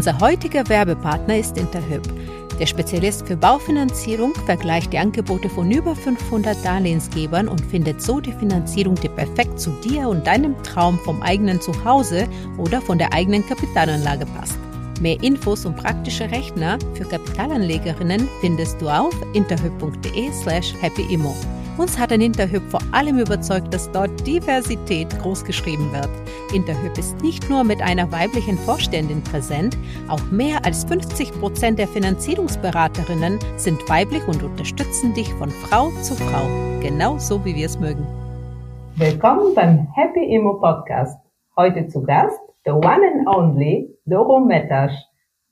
Unser heutiger Werbepartner ist Interhyp. Der Spezialist für Baufinanzierung vergleicht die Angebote von über 500 Darlehensgebern und findet so die Finanzierung, die perfekt zu dir und deinem Traum vom eigenen Zuhause oder von der eigenen Kapitalanlage passt. Mehr Infos und praktische Rechner für Kapitalanlegerinnen findest du auf interhyp.de slash happyimmo. Uns hat ein Interhyp vor allem überzeugt, dass dort Diversität großgeschrieben wird. Interhyp ist nicht nur mit einer weiblichen Vorständin präsent, auch mehr als 50 Prozent der Finanzierungsberaterinnen sind weiblich und unterstützen dich von Frau zu Frau, genau so wie wir es mögen. Willkommen beim Happy Immo Podcast. Heute zu Gast the one and only Doro Metasch.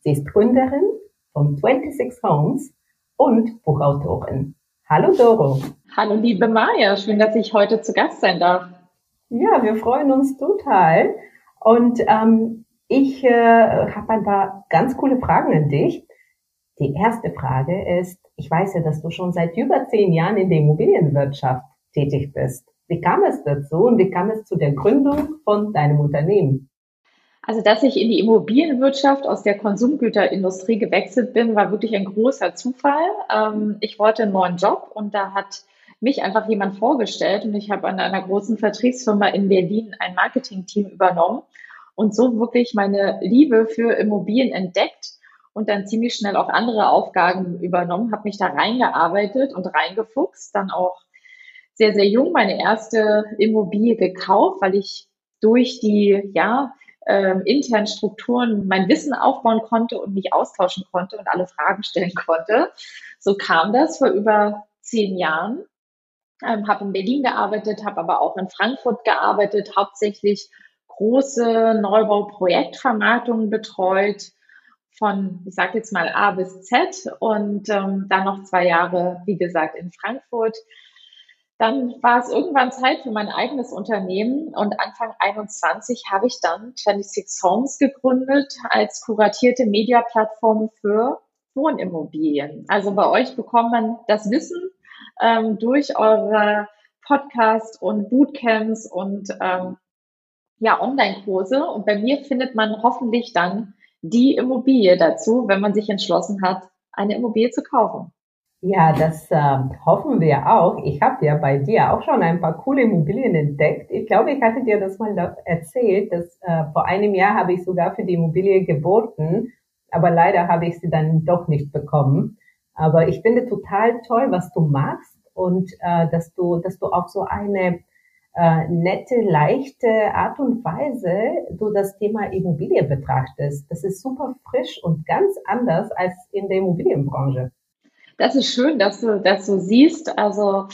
Sie ist Gründerin von 26 Homes und Buchautorin. Hallo Doro. Hallo liebe Maja, schön, dass ich heute zu Gast sein darf. Ja, wir freuen uns total. Und ähm, ich äh, habe ein paar ganz coole Fragen an dich. Die erste Frage ist, ich weiß ja, dass du schon seit über zehn Jahren in der Immobilienwirtschaft tätig bist. Wie kam es dazu und wie kam es zu der Gründung von deinem Unternehmen? Also, dass ich in die Immobilienwirtschaft aus der Konsumgüterindustrie gewechselt bin, war wirklich ein großer Zufall. Ähm, ich wollte einen neuen Job und da hat mich einfach jemand vorgestellt und ich habe an einer großen Vertriebsfirma in Berlin ein Marketingteam übernommen und so wirklich meine Liebe für Immobilien entdeckt und dann ziemlich schnell auch andere Aufgaben übernommen, habe mich da reingearbeitet und reingefuchst, dann auch sehr, sehr jung meine erste Immobilie gekauft, weil ich durch die, ja, ähm, internen Strukturen mein Wissen aufbauen konnte und mich austauschen konnte und alle Fragen stellen konnte. So kam das vor über zehn Jahren. Ähm, habe in Berlin gearbeitet, habe aber auch in Frankfurt gearbeitet, hauptsächlich große Neubauprojektvermarktungen betreut von, ich sage jetzt mal A bis Z und ähm, dann noch zwei Jahre, wie gesagt, in Frankfurt. Dann war es irgendwann Zeit für mein eigenes Unternehmen und Anfang 21 habe ich dann 26 Homes gegründet als kuratierte Mediaplattform für Wohnimmobilien. Also bei euch bekommt man das Wissen ähm, durch eure Podcasts und Bootcamps und ähm, ja, Online-Kurse. Und bei mir findet man hoffentlich dann die Immobilie dazu, wenn man sich entschlossen hat, eine Immobilie zu kaufen. Ja, das äh, hoffen wir auch. Ich habe ja bei dir auch schon ein paar coole Immobilien entdeckt. Ich glaube, ich hatte dir das mal erzählt, dass äh, vor einem Jahr habe ich sogar für die Immobilie geboten, aber leider habe ich sie dann doch nicht bekommen. Aber ich finde total toll, was du machst und äh, dass du, dass du auf so eine äh, nette, leichte Art und Weise du das Thema Immobilie betrachtest. Das ist super frisch und ganz anders als in der Immobilienbranche. Das ist schön, dass du das so siehst. Also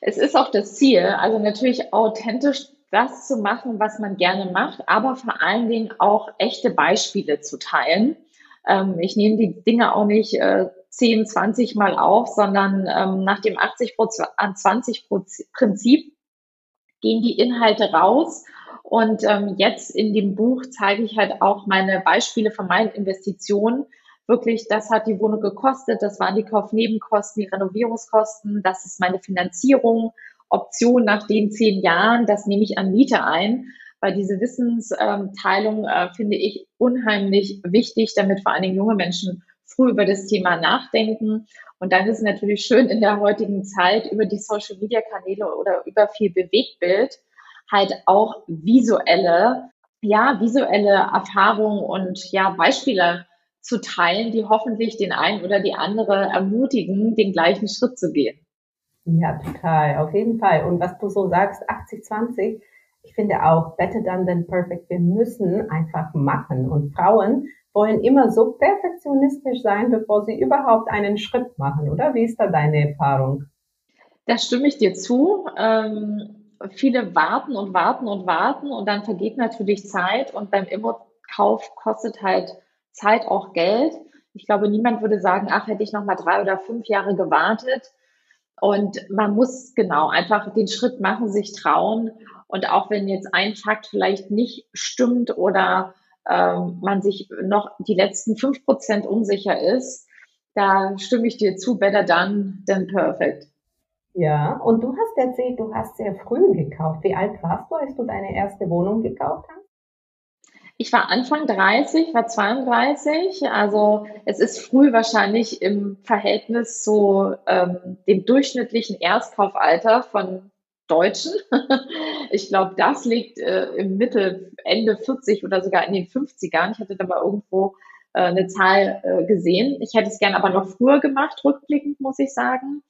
es ist auch das Ziel, also natürlich authentisch das zu machen, was man gerne macht, aber vor allen Dingen auch echte Beispiele zu teilen. Ähm, ich nehme die Dinge auch nicht äh, 10, 20 Mal auf, sondern ähm, nach dem 80 an 20 Prinzip gehen die Inhalte raus. Und ähm, jetzt in dem Buch zeige ich halt auch meine Beispiele von meinen Investitionen, wirklich, das hat die Wohnung gekostet, das waren die Kaufnebenkosten, die Renovierungskosten, das ist meine Finanzierung, Option nach den zehn Jahren, das nehme ich an Miete ein, weil diese Wissensteilung äh, finde ich unheimlich wichtig, damit vor allen Dingen junge Menschen früh über das Thema nachdenken. Und dann ist es natürlich schön in der heutigen Zeit über die Social Media Kanäle oder über viel Bewegtbild halt auch visuelle, ja, visuelle Erfahrungen und ja, Beispiele zu teilen, die hoffentlich den einen oder die andere ermutigen, den gleichen Schritt zu gehen. Ja, total, auf jeden Fall. Und was du so sagst, 80-20, ich finde auch better done than perfect. Wir müssen einfach machen. Und Frauen wollen immer so perfektionistisch sein, bevor sie überhaupt einen Schritt machen, oder? Wie ist da deine Erfahrung? Da stimme ich dir zu. Ähm, viele warten und warten und warten und dann vergeht natürlich Zeit und beim Immo-Kauf kostet halt Zeit auch Geld. Ich glaube, niemand würde sagen, ach, hätte ich noch mal drei oder fünf Jahre gewartet. Und man muss genau einfach den Schritt machen, sich trauen. Und auch wenn jetzt ein Fakt vielleicht nicht stimmt oder ähm, man sich noch die letzten fünf Prozent unsicher ist, da stimme ich dir zu, better done than perfect. Ja, und du hast erzählt, du hast sehr früh gekauft. Wie alt warst du, als du deine erste Wohnung gekauft hast? Ich war Anfang 30, war 32. Also es ist früh wahrscheinlich im Verhältnis zu ähm, dem durchschnittlichen Erstkaufalter von Deutschen. Ich glaube, das liegt äh, im Mittel Ende 40 oder sogar in den 50ern. Ich hatte da mal irgendwo äh, eine Zahl äh, gesehen. Ich hätte es gerne aber noch früher gemacht, rückblickend muss ich sagen.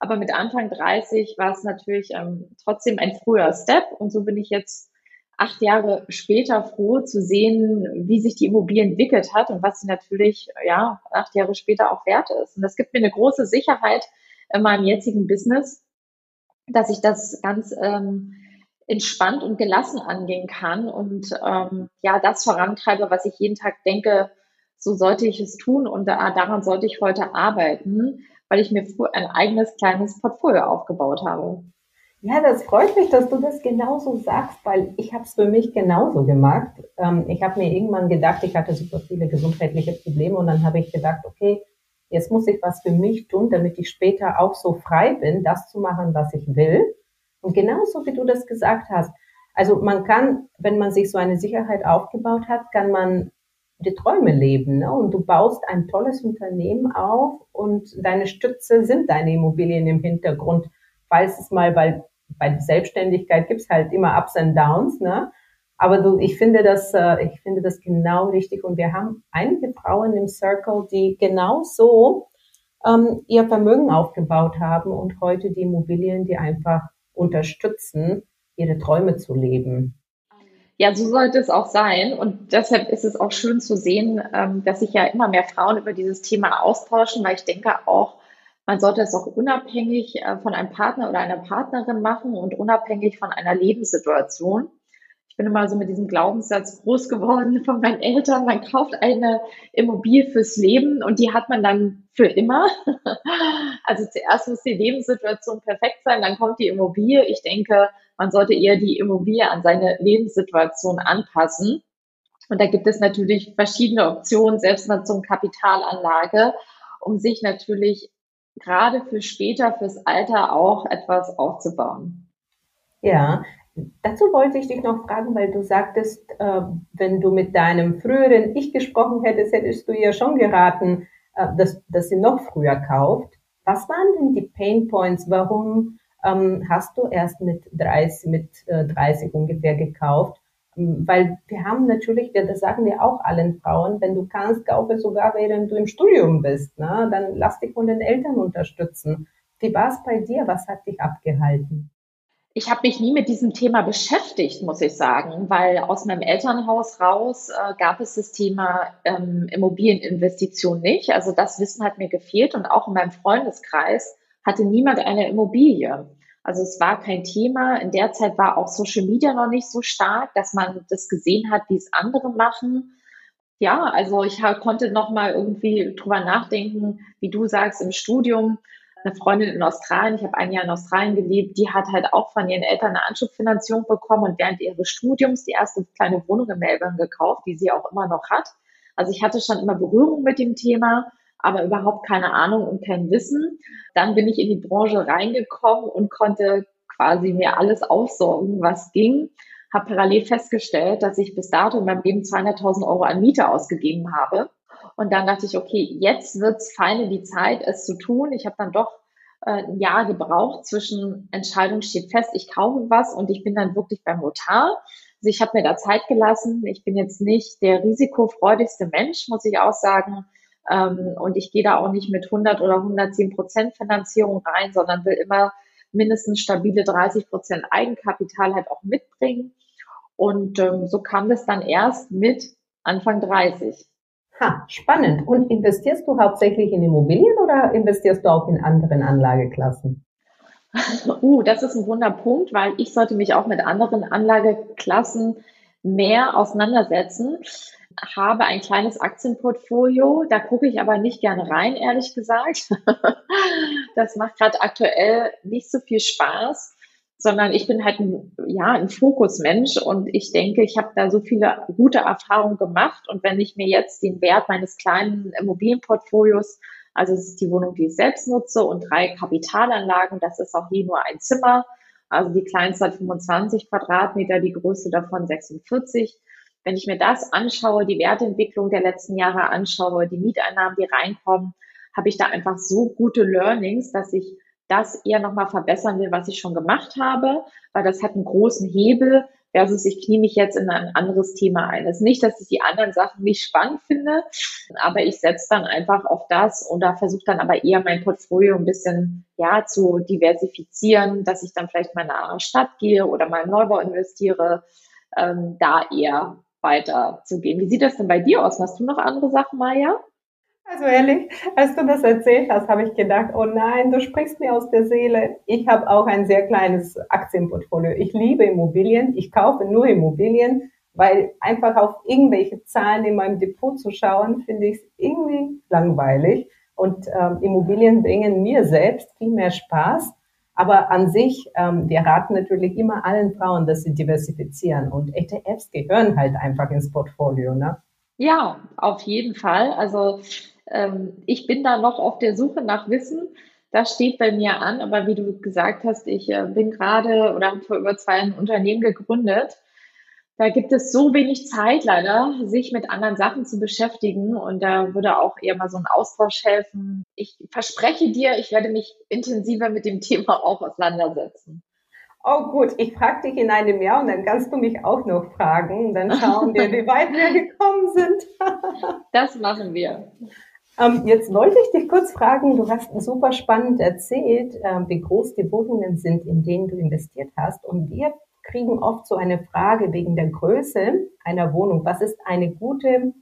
Aber mit Anfang 30 war es natürlich ähm, trotzdem ein früher Step. Und so bin ich jetzt acht Jahre später froh zu sehen, wie sich die Immobilie entwickelt hat und was sie natürlich, ja, acht Jahre später auch wert ist. Und das gibt mir eine große Sicherheit in meinem jetzigen Business, dass ich das ganz ähm, entspannt und gelassen angehen kann und ähm, ja, das vorantreibe, was ich jeden Tag denke, so sollte ich es tun und da, daran sollte ich heute arbeiten, weil ich mir ein eigenes kleines Portfolio aufgebaut habe. Ja, das freut mich, dass du das genauso sagst, weil ich habe es für mich genauso gemacht. Ähm, ich habe mir irgendwann gedacht, ich hatte super viele gesundheitliche Probleme und dann habe ich gedacht, okay, jetzt muss ich was für mich tun, damit ich später auch so frei bin, das zu machen, was ich will. Und genauso wie du das gesagt hast. Also man kann, wenn man sich so eine Sicherheit aufgebaut hat, kann man die Träume leben. Ne? Und du baust ein tolles Unternehmen auf und deine Stütze sind deine Immobilien im Hintergrund. Falls es mal, weil bei Selbstständigkeit gibt's halt immer Ups and Downs, ne? Aber du, ich finde das, äh, ich finde das genau richtig. Und wir haben einige Frauen im Circle, die genau so ähm, ihr Vermögen aufgebaut haben und heute die Immobilien, die einfach unterstützen, ihre Träume zu leben. Ja, so sollte es auch sein. Und deshalb ist es auch schön zu sehen, ähm, dass sich ja immer mehr Frauen über dieses Thema austauschen, weil ich denke auch, man sollte es auch unabhängig äh, von einem Partner oder einer Partnerin machen und unabhängig von einer Lebenssituation. Ich bin immer so mit diesem Glaubenssatz groß geworden von meinen Eltern. Man kauft eine Immobilie fürs Leben und die hat man dann für immer. Also zuerst muss die Lebenssituation perfekt sein, dann kommt die Immobilie. Ich denke, man sollte eher die Immobilie an seine Lebenssituation anpassen. Und da gibt es natürlich verschiedene Optionen, Selbstnutzung, Kapitalanlage, um sich natürlich gerade für später, fürs Alter auch etwas aufzubauen. Ja, dazu wollte ich dich noch fragen, weil du sagtest, äh, wenn du mit deinem früheren Ich gesprochen hättest, hättest du ihr schon geraten, äh, dass, dass sie noch früher kauft. Was waren denn die Pain Points? Warum ähm, hast du erst mit 30, mit äh, 30 ungefähr gekauft? Weil wir haben natürlich, das sagen wir auch allen Frauen, wenn du kannst, kaufe sogar während du im Studium bist. Ne? Dann lass dich von den Eltern unterstützen. Wie war es bei dir? Was hat dich abgehalten? Ich habe mich nie mit diesem Thema beschäftigt, muss ich sagen, weil aus meinem Elternhaus raus äh, gab es das Thema ähm, Immobilieninvestition nicht. Also das Wissen hat mir gefehlt und auch in meinem Freundeskreis hatte niemand eine Immobilie. Also es war kein Thema. In der Zeit war auch Social Media noch nicht so stark, dass man das gesehen hat, wie es andere machen. Ja, also ich konnte noch mal irgendwie drüber nachdenken, wie du sagst, im Studium. Eine Freundin in Australien, ich habe ein Jahr in Australien gelebt, die hat halt auch von ihren Eltern eine Anschubfinanzierung bekommen und während ihres Studiums die erste kleine Wohnung in Melbourne gekauft, die sie auch immer noch hat. Also ich hatte schon immer Berührung mit dem Thema aber überhaupt keine Ahnung und kein Wissen. Dann bin ich in die Branche reingekommen und konnte quasi mir alles aufsorgen, was ging. Habe parallel festgestellt, dass ich bis dato in meinem Leben 200.000 Euro an Miete ausgegeben habe. Und dann dachte ich, okay, jetzt wird's feine die Zeit, es zu tun. Ich habe dann doch äh, ein Jahr gebraucht zwischen Entscheidung steht fest, ich kaufe was und ich bin dann wirklich beim Notar. Also ich habe mir da Zeit gelassen. Ich bin jetzt nicht der risikofreudigste Mensch, muss ich auch sagen. Ähm, und ich gehe da auch nicht mit 100 oder 110 Prozent Finanzierung rein, sondern will immer mindestens stabile 30 Prozent Eigenkapital halt auch mitbringen. Und ähm, so kam das dann erst mit Anfang 30. Ha, spannend. Und investierst du hauptsächlich in Immobilien oder investierst du auch in anderen Anlageklassen? Uh, das ist ein Wunderpunkt, weil ich sollte mich auch mit anderen Anlageklassen mehr auseinandersetzen habe ein kleines Aktienportfolio. Da gucke ich aber nicht gerne rein, ehrlich gesagt. das macht gerade aktuell nicht so viel Spaß, sondern ich bin halt ein, ja, ein Fokusmensch und ich denke, ich habe da so viele gute Erfahrungen gemacht. Und wenn ich mir jetzt den Wert meines kleinen Immobilienportfolios also es ist die Wohnung, die ich selbst nutze und drei Kapitalanlagen. Das ist auch hier nur ein Zimmer. Also die kleinste hat 25 Quadratmeter, die größte davon 46. wenn ich mir das anschaue, die Wertentwicklung der letzten Jahre anschaue, die Mieteinnahmen, die reinkommen, habe ich da einfach so gute Learnings, dass ich das eher nochmal verbessern will, was ich schon gemacht habe, weil das hat einen großen Hebel versus ich knie mich jetzt in ein anderes Thema ein. Es ist nicht, dass ich die anderen Sachen nicht spannend finde, aber ich setze dann einfach auf das oder versuche dann aber eher mein Portfolio ein bisschen ja zu diversifizieren, dass ich dann vielleicht mal in eine andere Stadt gehe oder mal in Neubau investiere, ähm, da eher weiter zu gehen. Wie sieht das denn bei dir aus? Machst du noch andere Sachen, Maja? Also ehrlich, als du das erzählt hast, habe ich gedacht, oh nein, du sprichst mir aus der Seele. Ich habe auch ein sehr kleines Aktienportfolio. Ich liebe Immobilien. Ich kaufe nur Immobilien, weil einfach auf irgendwelche Zahlen in meinem Depot zu schauen, finde ich irgendwie langweilig. Und ähm, Immobilien bringen mir selbst viel mehr Spaß. Aber an sich, ähm, wir raten natürlich immer allen Frauen, dass sie diversifizieren. Und ETFs gehören halt einfach ins Portfolio. Ne? Ja, auf jeden Fall. Also ähm, ich bin da noch auf der Suche nach Wissen. Das steht bei mir an, aber wie du gesagt hast, ich äh, bin gerade oder habe vor über zwei Jahren ein Unternehmen gegründet. Da gibt es so wenig Zeit leider, sich mit anderen Sachen zu beschäftigen und da würde auch eher mal so ein Austausch helfen. Ich verspreche dir, ich werde mich intensiver mit dem Thema auch auseinandersetzen. Oh gut, ich frage dich in einem Jahr und dann kannst du mich auch noch fragen. Dann schauen wir, wie weit wir gekommen sind. das machen wir. Ähm, jetzt wollte ich dich kurz fragen, du hast super spannend erzählt, äh, wie groß die Wohnungen sind, in denen du investiert hast. Und wir kriegen oft so eine Frage wegen der Größe einer Wohnung. Was ist eine gute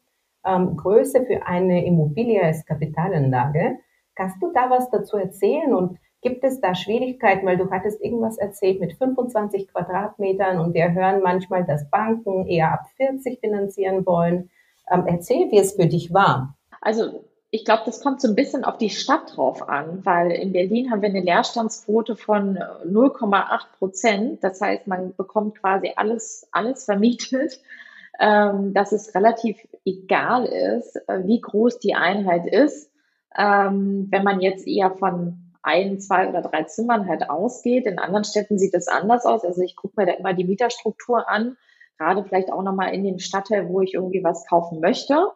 ähm, Größe für eine Immobilie als Kapitalanlage? Kannst du da was dazu erzählen? Und gibt es da Schwierigkeiten, weil du hattest irgendwas erzählt mit 25 Quadratmetern und wir hören manchmal, dass Banken eher ab 40 finanzieren wollen. Ähm, erzähl, wie es für dich war. Also ich glaube, das kommt so ein bisschen auf die Stadt drauf an, weil in Berlin haben wir eine Leerstandsquote von 0,8 Prozent. Das heißt, man bekommt quasi alles, alles vermietet, ähm, dass es relativ egal ist, äh, wie groß die Einheit ist. Ähm, wenn man jetzt eher von ein, zwei oder drei Zimmern halt ausgeht. In anderen Städten sieht es anders aus. Also ich gucke mir da immer die Mieterstruktur an, gerade vielleicht auch nochmal in dem Stadtteil, wo ich irgendwie was kaufen möchte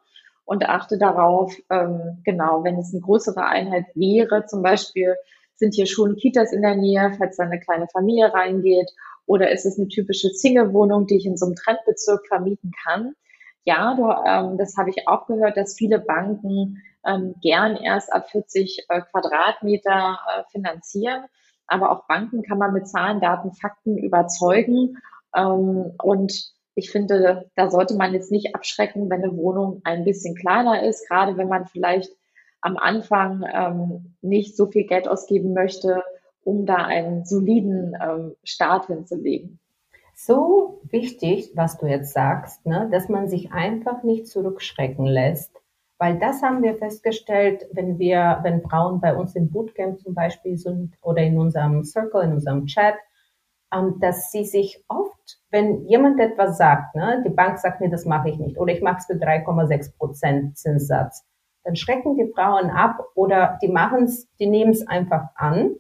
und achte darauf, ähm, genau, wenn es eine größere Einheit wäre, zum Beispiel sind hier schon Kitas in der Nähe, falls da eine kleine Familie reingeht, oder ist es eine typische Single-Wohnung, die ich in so einem Trendbezirk vermieten kann? Ja, du, ähm, das habe ich auch gehört, dass viele Banken ähm, gern erst ab 40 äh, Quadratmeter äh, finanzieren. Aber auch Banken kann man mit Zahlen, Daten, Fakten überzeugen. Ähm, und ich finde, da sollte man jetzt nicht abschrecken, wenn eine Wohnung ein bisschen kleiner ist, gerade wenn man vielleicht am Anfang ähm, nicht so viel Geld ausgeben möchte, um da einen soliden ähm, Start hinzulegen. So wichtig, was du jetzt sagst, ne, dass man sich einfach nicht zurückschrecken lässt, weil das haben wir festgestellt, wenn wir, wenn Frauen bei uns im Bootcamp zum Beispiel sind oder in unserem Circle, in unserem Chat, ähm, dass sie sich oft, wenn jemand etwas sagt, ne, die Bank sagt mir, das mache ich nicht, oder ich mache es für 3,6 Prozent Zinssatz, dann schrecken die Frauen ab oder die machen es, die nehmen es einfach an.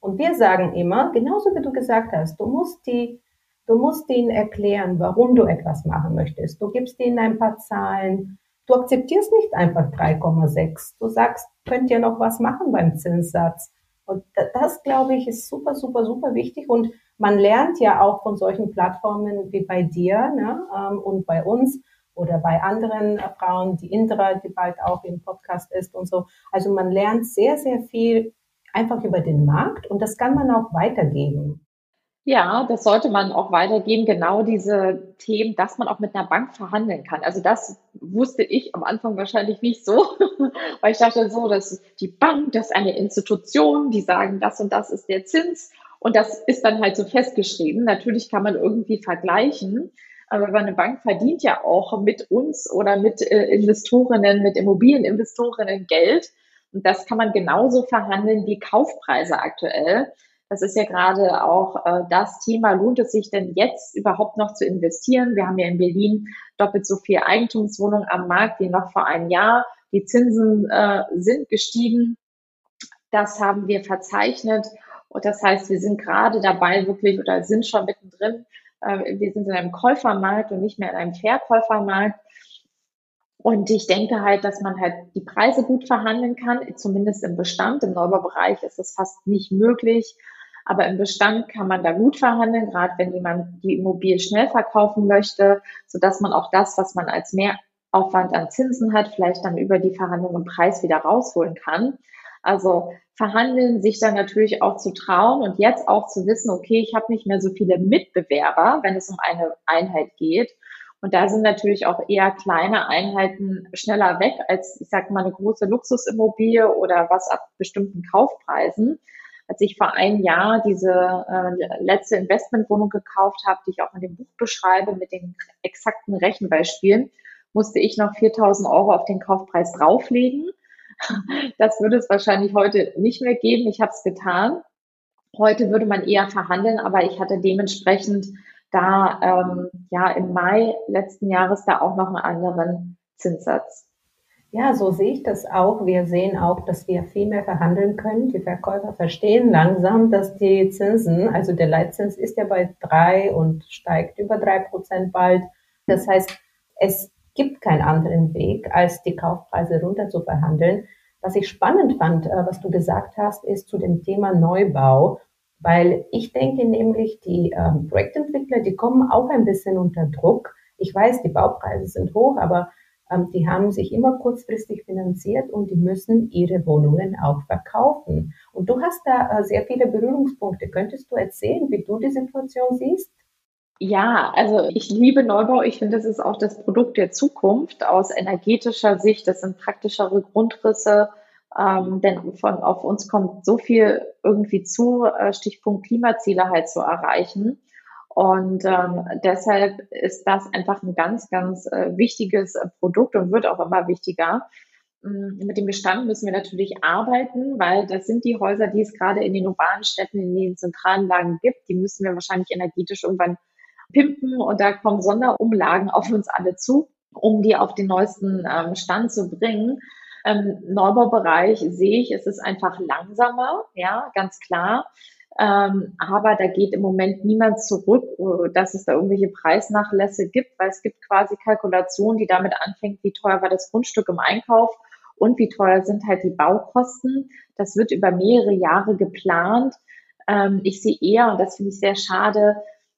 Und wir sagen immer, genauso wie du gesagt hast, du musst die, du musst ihnen erklären, warum du etwas machen möchtest. Du gibst ihnen ein paar Zahlen. Du akzeptierst nicht einfach 3,6. Du sagst, könnt ihr noch was machen beim Zinssatz. Und das, glaube ich, ist super, super, super wichtig. Und man lernt ja auch von solchen Plattformen wie bei dir ne, ähm, und bei uns oder bei anderen äh, Frauen, die Indra, die bald auch im Podcast ist und so. Also man lernt sehr, sehr viel einfach über den Markt und das kann man auch weitergeben. Ja, das sollte man auch weitergeben, genau diese Themen, dass man auch mit einer Bank verhandeln kann. Also das wusste ich am Anfang wahrscheinlich nicht so, weil ich dachte so, dass die Bank, das ist eine Institution, die sagen, das und das ist der Zins und das ist dann halt so festgeschrieben. Natürlich kann man irgendwie vergleichen, aber eine Bank verdient ja auch mit uns oder mit äh, Investorinnen, mit Immobilieninvestorinnen Geld. Und das kann man genauso verhandeln wie Kaufpreise aktuell. Das ist ja gerade auch äh, das Thema, lohnt es sich denn jetzt überhaupt noch zu investieren? Wir haben ja in Berlin doppelt so viel Eigentumswohnungen am Markt wie noch vor einem Jahr. Die Zinsen äh, sind gestiegen. Das haben wir verzeichnet. Und das heißt, wir sind gerade dabei wirklich oder sind schon mittendrin, Äh, wir sind in einem Käufermarkt und nicht mehr in einem Verkäufermarkt. Und ich denke halt, dass man halt die Preise gut verhandeln kann, zumindest im Bestand. Im Neubaubereich ist es fast nicht möglich. Aber im Bestand kann man da gut verhandeln, gerade wenn jemand die Immobilie schnell verkaufen möchte, sodass man auch das, was man als Mehraufwand an Zinsen hat, vielleicht dann über die Verhandlung im Preis wieder rausholen kann. Also verhandeln, sich dann natürlich auch zu trauen und jetzt auch zu wissen, okay, ich habe nicht mehr so viele Mitbewerber, wenn es um eine Einheit geht und da sind natürlich auch eher kleine Einheiten schneller weg als, ich sage mal, eine große Luxusimmobilie oder was ab bestimmten Kaufpreisen. Als ich vor einem Jahr diese äh, letzte Investmentwohnung gekauft habe, die ich auch in dem Buch beschreibe mit den exakten Rechenbeispielen, musste ich noch 4000 Euro auf den Kaufpreis drauflegen. Das würde es wahrscheinlich heute nicht mehr geben. Ich habe es getan. Heute würde man eher verhandeln, aber ich hatte dementsprechend da ähm, ja im Mai letzten Jahres da auch noch einen anderen Zinssatz. Ja, so sehe ich das auch. Wir sehen auch, dass wir viel mehr verhandeln können. Die Verkäufer verstehen langsam, dass die Zinsen, also der Leitzins ist ja bei drei und steigt über drei Prozent bald. Das heißt, es gibt keinen anderen Weg, als die Kaufpreise runter zu verhandeln. Was ich spannend fand, äh, was du gesagt hast, ist zu dem Thema Neubau. Weil ich denke nämlich, die ähm, Projektentwickler, die kommen auch ein bisschen unter Druck. Ich weiß, die Baupreise sind hoch, aber ähm, die haben sich immer kurzfristig finanziert und die müssen ihre Wohnungen auch verkaufen. Und du hast da äh, sehr viele Berührungspunkte. Könntest du erzählen, wie du die Situation siehst? Ja, also ich liebe Neubau. Ich finde, das ist auch das Produkt der Zukunft aus energetischer Sicht. Das sind praktischere Grundrisse, ähm, denn von, auf uns kommt so viel irgendwie zu, äh, Stichpunkt Klimaziele halt zu erreichen. Und ähm, deshalb ist das einfach ein ganz, ganz äh, wichtiges äh, Produkt und wird auch immer wichtiger. Ähm, mit dem Bestand müssen wir natürlich arbeiten, weil das sind die Häuser, die es gerade in den urbanen Städten, in den zentralen Lagen gibt. Die müssen wir wahrscheinlich energetisch irgendwann pimpen und da kommen Sonderumlagen auf uns alle zu, um die auf den neuesten ähm, Stand zu bringen. Ähm, Neubaubereich sehe ich, es ist einfach langsamer, ja, ganz klar. Ähm, aber da geht im Moment niemand zurück, äh, dass es da irgendwelche Preisnachlässe gibt, weil es gibt quasi Kalkulationen, die damit anfängt, wie teuer war das Grundstück im Einkauf und wie teuer sind halt die Baukosten. Das wird über mehrere Jahre geplant. Ähm, ich sehe eher, und das finde ich sehr schade,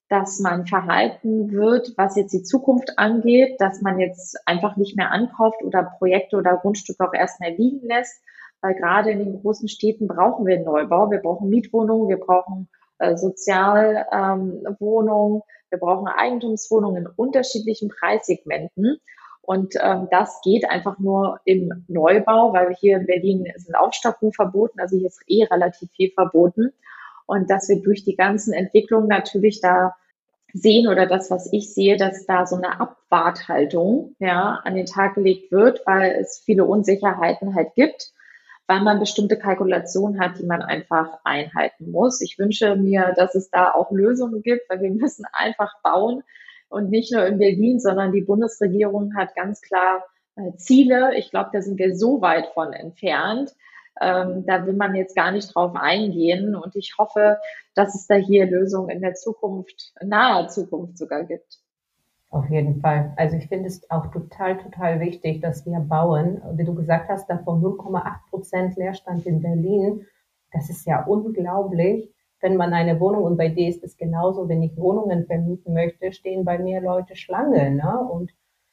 dass man verhalten wird, was jetzt die Zukunft angeht, dass man jetzt einfach nicht mehr ankauft oder Projekte oder Grundstücke auch erstmal liegen lässt, weil gerade in den großen Städten brauchen wir Neubau, wir brauchen Mietwohnungen, wir brauchen äh, Sozialwohnungen, ähm, wir brauchen Eigentumswohnungen in unterschiedlichen Preissegmenten. Und ähm, das geht einfach nur im Neubau, weil hier in Berlin sind Aufstockungen verboten, also hier ist eh relativ viel verboten und dass wir durch die ganzen Entwicklungen natürlich da sehen oder das, was ich sehe, dass da so eine Abwarthaltung ja, an den Tag gelegt wird, weil es viele Unsicherheiten halt gibt, weil man bestimmte Kalkulationen hat, die man einfach einhalten muss. Ich wünsche mir, dass es da auch Lösungen gibt, weil wir müssen einfach bauen und nicht nur in Berlin, sondern die Bundesregierung hat ganz klar äh, Ziele. Ich glaube, da sind wir so weit von entfernt, ähm, da will man jetzt gar nicht drauf eingehen. Und ich hoffe, dass es da hier Lösungen in der Zukunft, naher Zukunft sogar gibt. Auf jeden Fall. Also ich finde es auch total, total wichtig, dass wir bauen. Wie du gesagt hast, davon 0,8 Prozent Leerstand in Berlin. Das ist ja unglaublich. Wenn man eine Wohnung, und bei dir ist es genauso, wenn ich Wohnungen vermieten möchte, stehen bei mir Leute Schlange. Ne? Und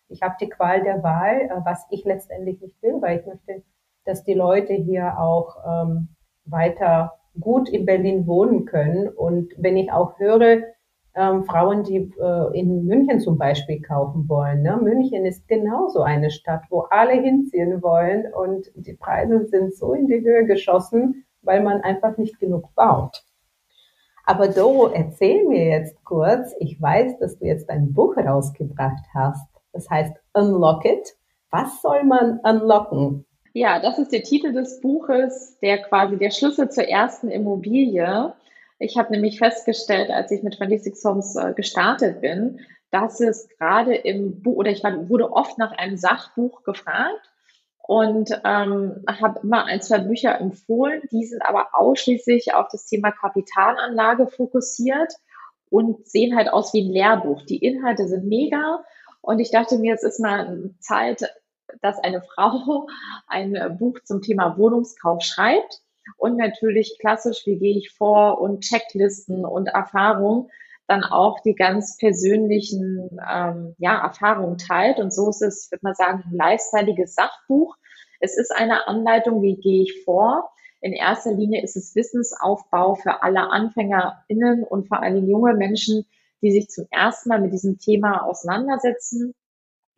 ich habe die Qual der Wahl, äh, was ich letztendlich nicht will, weil ich möchte dass die Leute hier auch ähm, weiter gut in Berlin wohnen können. Und wenn ich auch höre, ähm, Frauen, die äh, in München zum Beispiel kaufen wollen. Ne? München ist genauso eine Stadt, wo alle hinziehen wollen und die Preise sind so in die Höhe geschossen, weil man einfach nicht genug baut. Aber Doro, erzähl mir jetzt kurz, ich weiß, dass du jetzt ein Buch rausgebracht hast. Das heißt Unlock It. Was soll man unlocken? Ja, das ist der Titel des Buches, der quasi der Schlüssel zur ersten Immobilie. Ich habe nämlich festgestellt, als ich mit 26 Homes äh, gestartet bin, dass es gerade im Buch, oder ich wurde oft nach einem Sachbuch gefragt und ähm, habe immer ein, zwei Bücher empfohlen. Die sind aber ausschließlich auf das Thema Kapitalanlage fokussiert und sehen halt aus wie ein Lehrbuch. Die Inhalte sind mega und ich dachte mir, es ist mal Zeit, dass eine Frau ein Buch zum Thema Wohnungskauf schreibt und natürlich klassisch, wie gehe ich vor und Checklisten und Erfahrungen dann auch die ganz persönlichen ähm, ja, Erfahrungen teilt. Und so ist es, würde man sagen, ein lifestyleiges Sachbuch. Es ist eine Anleitung, wie gehe ich vor. In erster Linie ist es Wissensaufbau für alle AnfängerInnen und vor allem junge Menschen, die sich zum ersten Mal mit diesem Thema auseinandersetzen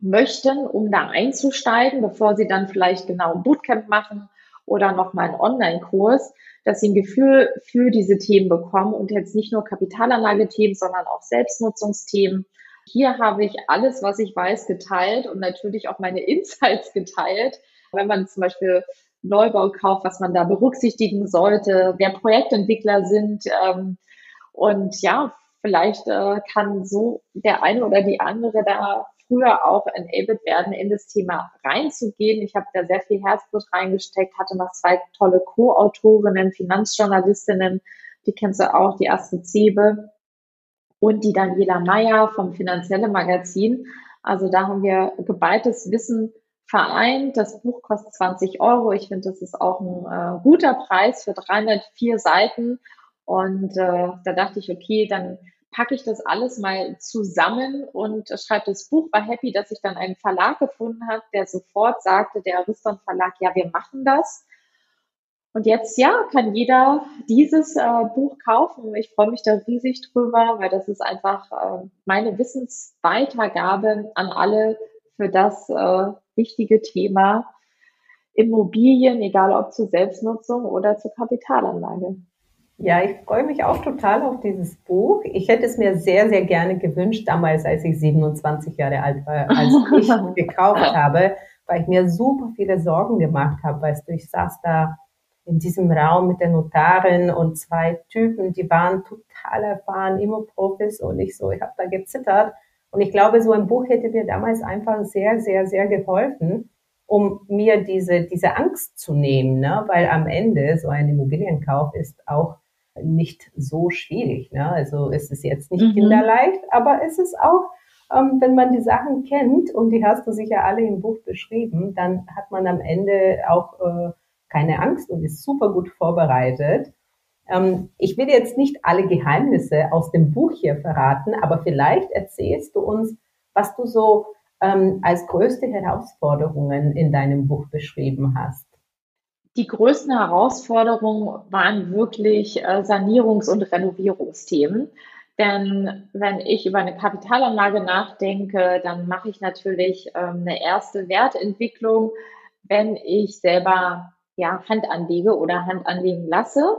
möchten, um da einzusteigen, bevor sie dann vielleicht genau ein Bootcamp machen oder nochmal einen Online-Kurs, dass sie ein Gefühl für diese Themen bekommen und jetzt nicht nur Kapitalanlagethemen, sondern auch Selbstnutzungsthemen. Hier habe ich alles, was ich weiß, geteilt und natürlich auch meine Insights geteilt. Wenn man zum Beispiel Neubau kauft, was man da berücksichtigen sollte, wer Projektentwickler sind. Ähm, und ja, vielleicht äh, kann so der eine oder die andere da früher auch enabled werden, in das Thema reinzugehen. Ich habe da sehr viel Herzblut reingesteckt, hatte noch zwei tolle Co-Autorinnen, Finanzjournalistinnen, die kennst du auch, die Astrid Zebe und die Daniela Meyer vom Finanzielle Magazin. Also da haben wir geballtes Wissen vereint. Das Buch kostet 20 Euro. Ich finde, das ist auch ein äh, guter Preis für 304 Seiten. Und äh, da dachte ich, okay, dann packe ich das alles mal zusammen und schreibe das Buch. War happy, dass ich dann einen Verlag gefunden habe, der sofort sagte, der Ariston Verlag, ja, wir machen das. Und jetzt, ja, kann jeder dieses äh, Buch kaufen. Ich freue mich da riesig drüber, weil das ist einfach äh, meine Wissensweitergabe an alle für das äh, wichtige Thema Immobilien, egal ob zur Selbstnutzung oder zur Kapitalanlage. Ja, ich freue mich auch total auf dieses Buch. Ich hätte es mir sehr, sehr gerne gewünscht, damals, als ich 27 Jahre alt war, als ich gekauft habe, weil ich mir super viele Sorgen gemacht habe. Weißt du, ich saß da in diesem Raum mit der Notarin und zwei Typen, die waren total erfahren, immer Profis und ich so, ich habe da gezittert. Und ich glaube, so ein Buch hätte mir damals einfach sehr, sehr, sehr geholfen, um mir diese, diese Angst zu nehmen, ne? weil am Ende so ein Immobilienkauf ist auch nicht so schwierig. Ne? Also es ist jetzt nicht mhm. kinderleicht, aber es ist auch, ähm, wenn man die Sachen kennt, und die hast du sicher alle im Buch beschrieben, dann hat man am Ende auch äh, keine Angst und ist super gut vorbereitet. Ähm, ich will jetzt nicht alle Geheimnisse aus dem Buch hier verraten, aber vielleicht erzählst du uns, was du so ähm, als größte Herausforderungen in deinem Buch beschrieben hast. Die größten Herausforderungen waren wirklich äh, Sanierungs- und Renovierungsthemen. Denn wenn ich über eine Kapitalanlage nachdenke, dann mache ich natürlich ähm, eine erste Wertentwicklung, wenn ich selber ja, Hand anlege oder Hand anlegen lasse,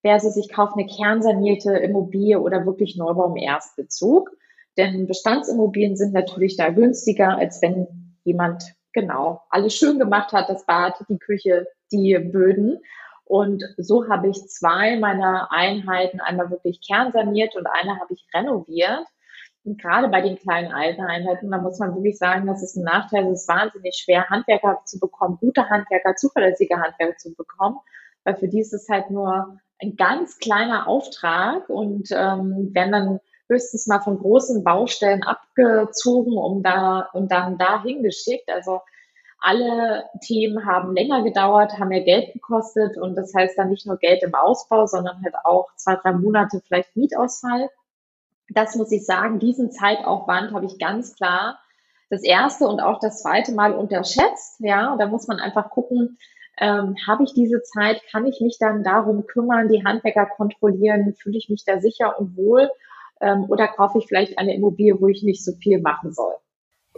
versus ich kaufe eine kernsanierte Immobilie oder wirklich Neubau im Erstbezug. Denn Bestandsimmobilien sind natürlich da günstiger, als wenn jemand genau alles schön gemacht hat, das Bad, die Küche, die Böden. Und so habe ich zwei meiner Einheiten einmal wirklich kernsaniert und eine habe ich renoviert. Und gerade bei den kleinen alten Einheiten, da muss man wirklich sagen, das ist ein Nachteil, es ist wahnsinnig schwer, Handwerker zu bekommen, gute Handwerker, zuverlässige Handwerker zu bekommen, weil für die ist es halt nur ein ganz kleiner Auftrag und ähm, werden dann höchstens mal von großen Baustellen abgezogen um da, und dann dahin geschickt. Also alle Themen haben länger gedauert, haben mehr Geld gekostet und das heißt dann nicht nur Geld im Ausbau, sondern halt auch zwei, drei Monate vielleicht Mietausfall. Das muss ich sagen, diesen Zeitaufwand habe ich ganz klar das erste und auch das zweite Mal unterschätzt. Ja, und da muss man einfach gucken, ähm, habe ich diese Zeit, kann ich mich dann darum kümmern, die Handwerker kontrollieren, fühle ich mich da sicher und wohl ähm, oder kaufe ich vielleicht eine Immobilie, wo ich nicht so viel machen soll.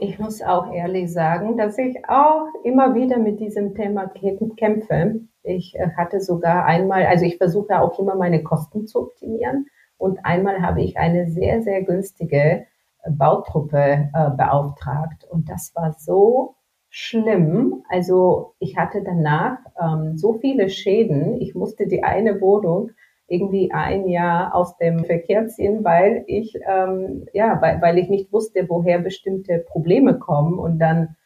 Ich muss auch ehrlich sagen, dass ich auch immer wieder mit diesem Thema kämpfe. Ich äh, hatte sogar einmal, also ich versuche auch immer meine Kosten zu optimieren. Und einmal habe ich eine sehr, sehr günstige äh, Bautruppe äh, beauftragt. Und das war so schlimm. Also ich hatte danach ähm, so viele Schäden. Ich musste die eine Wohnung irgendwie ein Jahr aus dem Verkehr ziehen, weil ich ähm, ja, weil, weil ich nicht wusste, woher bestimmte Probleme kommen und dann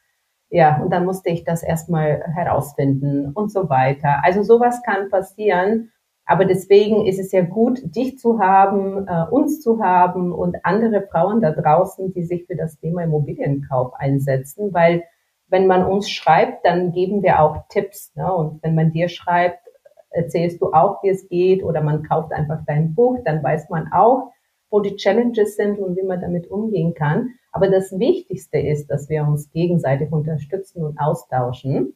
ja, und dann musste ich das erstmal herausfinden und so weiter. Also sowas kann passieren Aber deswegen ist es ja gut, dich zu haben, äh, uns zu haben und andere Frauen da draußen, die sich für das Thema Immobilienkauf einsetzen, weil wenn man uns schreibt, dann geben wir auch Tipps. Ne? Und wenn man dir schreibt, erzählst du auch, wie es geht, oder man kauft einfach dein Buch, dann weiß man auch, wo die Challenges sind und wie man damit umgehen kann. Aber das Wichtigste ist, dass wir uns gegenseitig unterstützen und austauschen.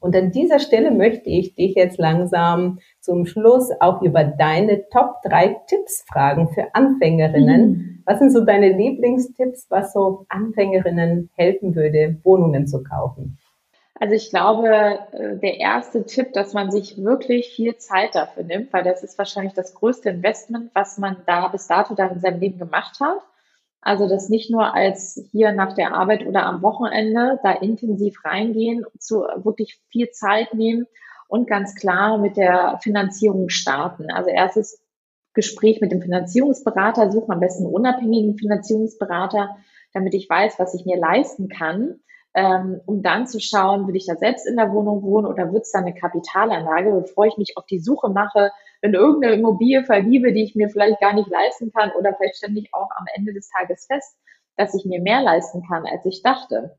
Und an dieser Stelle möchte ich dich jetzt langsam zum Schluss auch über deine Top 3 Tipps fragen für Anfängerinnen. Mhm. Was sind so deine Lieblingstipps, was so Anfängerinnen helfen würde, Wohnungen zu kaufen? Also ich glaube, äh, der erste Tipp, dass man sich wirklich viel Zeit dafür nimmt, weil das ist wahrscheinlich das größte Investment, was man da bis dato dann in seinem Leben gemacht hat. Also das nicht nur als hier nach der Arbeit oder am Wochenende da intensiv reingehen, zu wirklich viel Zeit nehmen und ganz klar mit der Finanzierung starten. Also erstes Gespräch mit dem Finanzierungsberater, suche am besten einen unabhängigen Finanzierungsberater, damit ich weiß, was ich mir leisten kann, ähm, um dann zu schauen, will ich da selbst in der Wohnung wohnen oder wird es da eine Kapitalanlage, bevor ich mich auf die Suche mache in irgendeine Immobilie verliebe, die ich mir vielleicht gar nicht leisten kann oder vielleicht stände ich auch am Ende des Tages fest, dass ich mir mehr leisten kann, als ich dachte.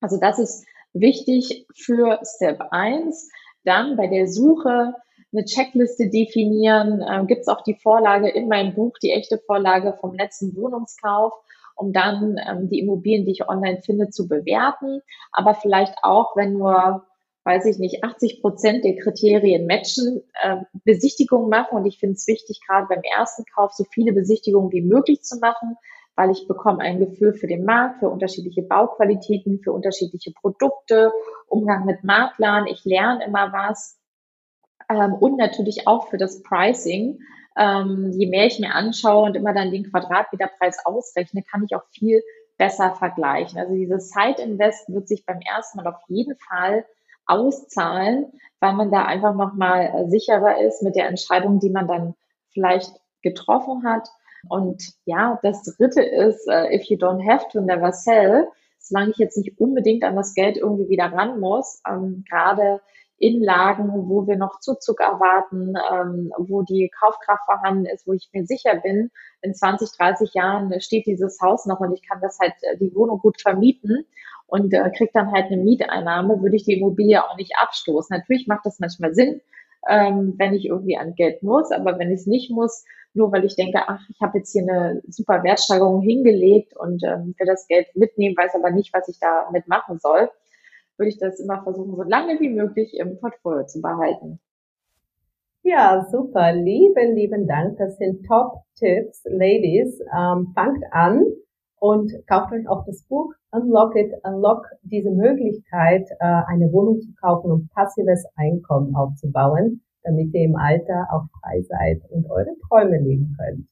Also das ist wichtig für Step 1. Dann bei der Suche eine Checkliste definieren. Ähm, Gibt es auch die Vorlage in meinem Buch, die echte Vorlage vom letzten Wohnungskauf, um dann ähm, die Immobilien, die ich online finde, zu bewerten. Aber vielleicht auch, wenn nur weiß ich nicht, 80 Prozent der Kriterien matchen, äh, Besichtigungen machen. Und ich finde es wichtig, gerade beim ersten Kauf so viele Besichtigungen wie möglich zu machen, weil ich bekomme ein Gefühl für den Markt, für unterschiedliche Bauqualitäten, für unterschiedliche Produkte, Umgang mit Maklern. Ich lerne immer was. Ähm, und natürlich auch für das Pricing. Ähm, je mehr ich mir anschaue und immer dann den Quadratmeterpreis ausrechne, kann ich auch viel besser vergleichen. Also dieses Side Invest wird sich beim ersten Mal auf jeden Fall auszahlen, weil man da einfach nochmal äh, sicherer ist mit der Entscheidung, die man dann vielleicht getroffen hat. Und ja, das dritte ist, uh, if you don't have to, never sell. Solange ich jetzt nicht unbedingt an das Geld irgendwie wieder ran muss, ähm, gerade in Lagen, wo wir noch Zuzug erwarten, ähm, wo die Kaufkraft vorhanden ist, wo ich mir sicher bin, in 20, 30 Jahren steht dieses Haus noch und ich kann das halt, äh, die Wohnung gut vermieten und äh, kriege dann halt eine Mieteinnahme, würde ich die Immobilie auch nicht abstoßen. Natürlich macht das manchmal Sinn, ähm, wenn ich irgendwie an Geld muss, aber wenn ich es nicht muss, nur weil ich denke, ach, ich habe jetzt hier eine super Wertsteigerung hingelegt und ähm, will das Geld mitnehmen, weiß aber nicht, was ich damit machen soll, würde ich das immer versuchen, so lange wie möglich im Portfolio zu behalten. Ja, super. Lieben, lieben Dank. Das sind Top-Tipps. Ladies, ähm, fangt an und kauft euch auch das Buch Unlock It, Unlock diese Möglichkeit, äh, eine Wohnung zu kaufen und passives Einkommen aufzubauen, damit ihr im Alter auch frei seid und eure Träume leben könnt.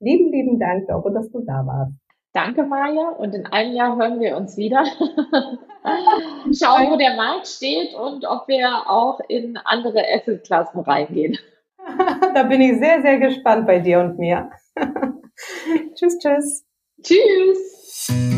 Lieben, lieben Dank, Doro, dass du da warst. Danke, Maja. Und in einem Jahr hören wir uns wieder. Schauen, wo der Markt steht und ob wir auch in andere Assetklassen reingehen. da bin ich sehr, sehr gespannt bei dir und mir. tschüss, tschüss. Tschüss.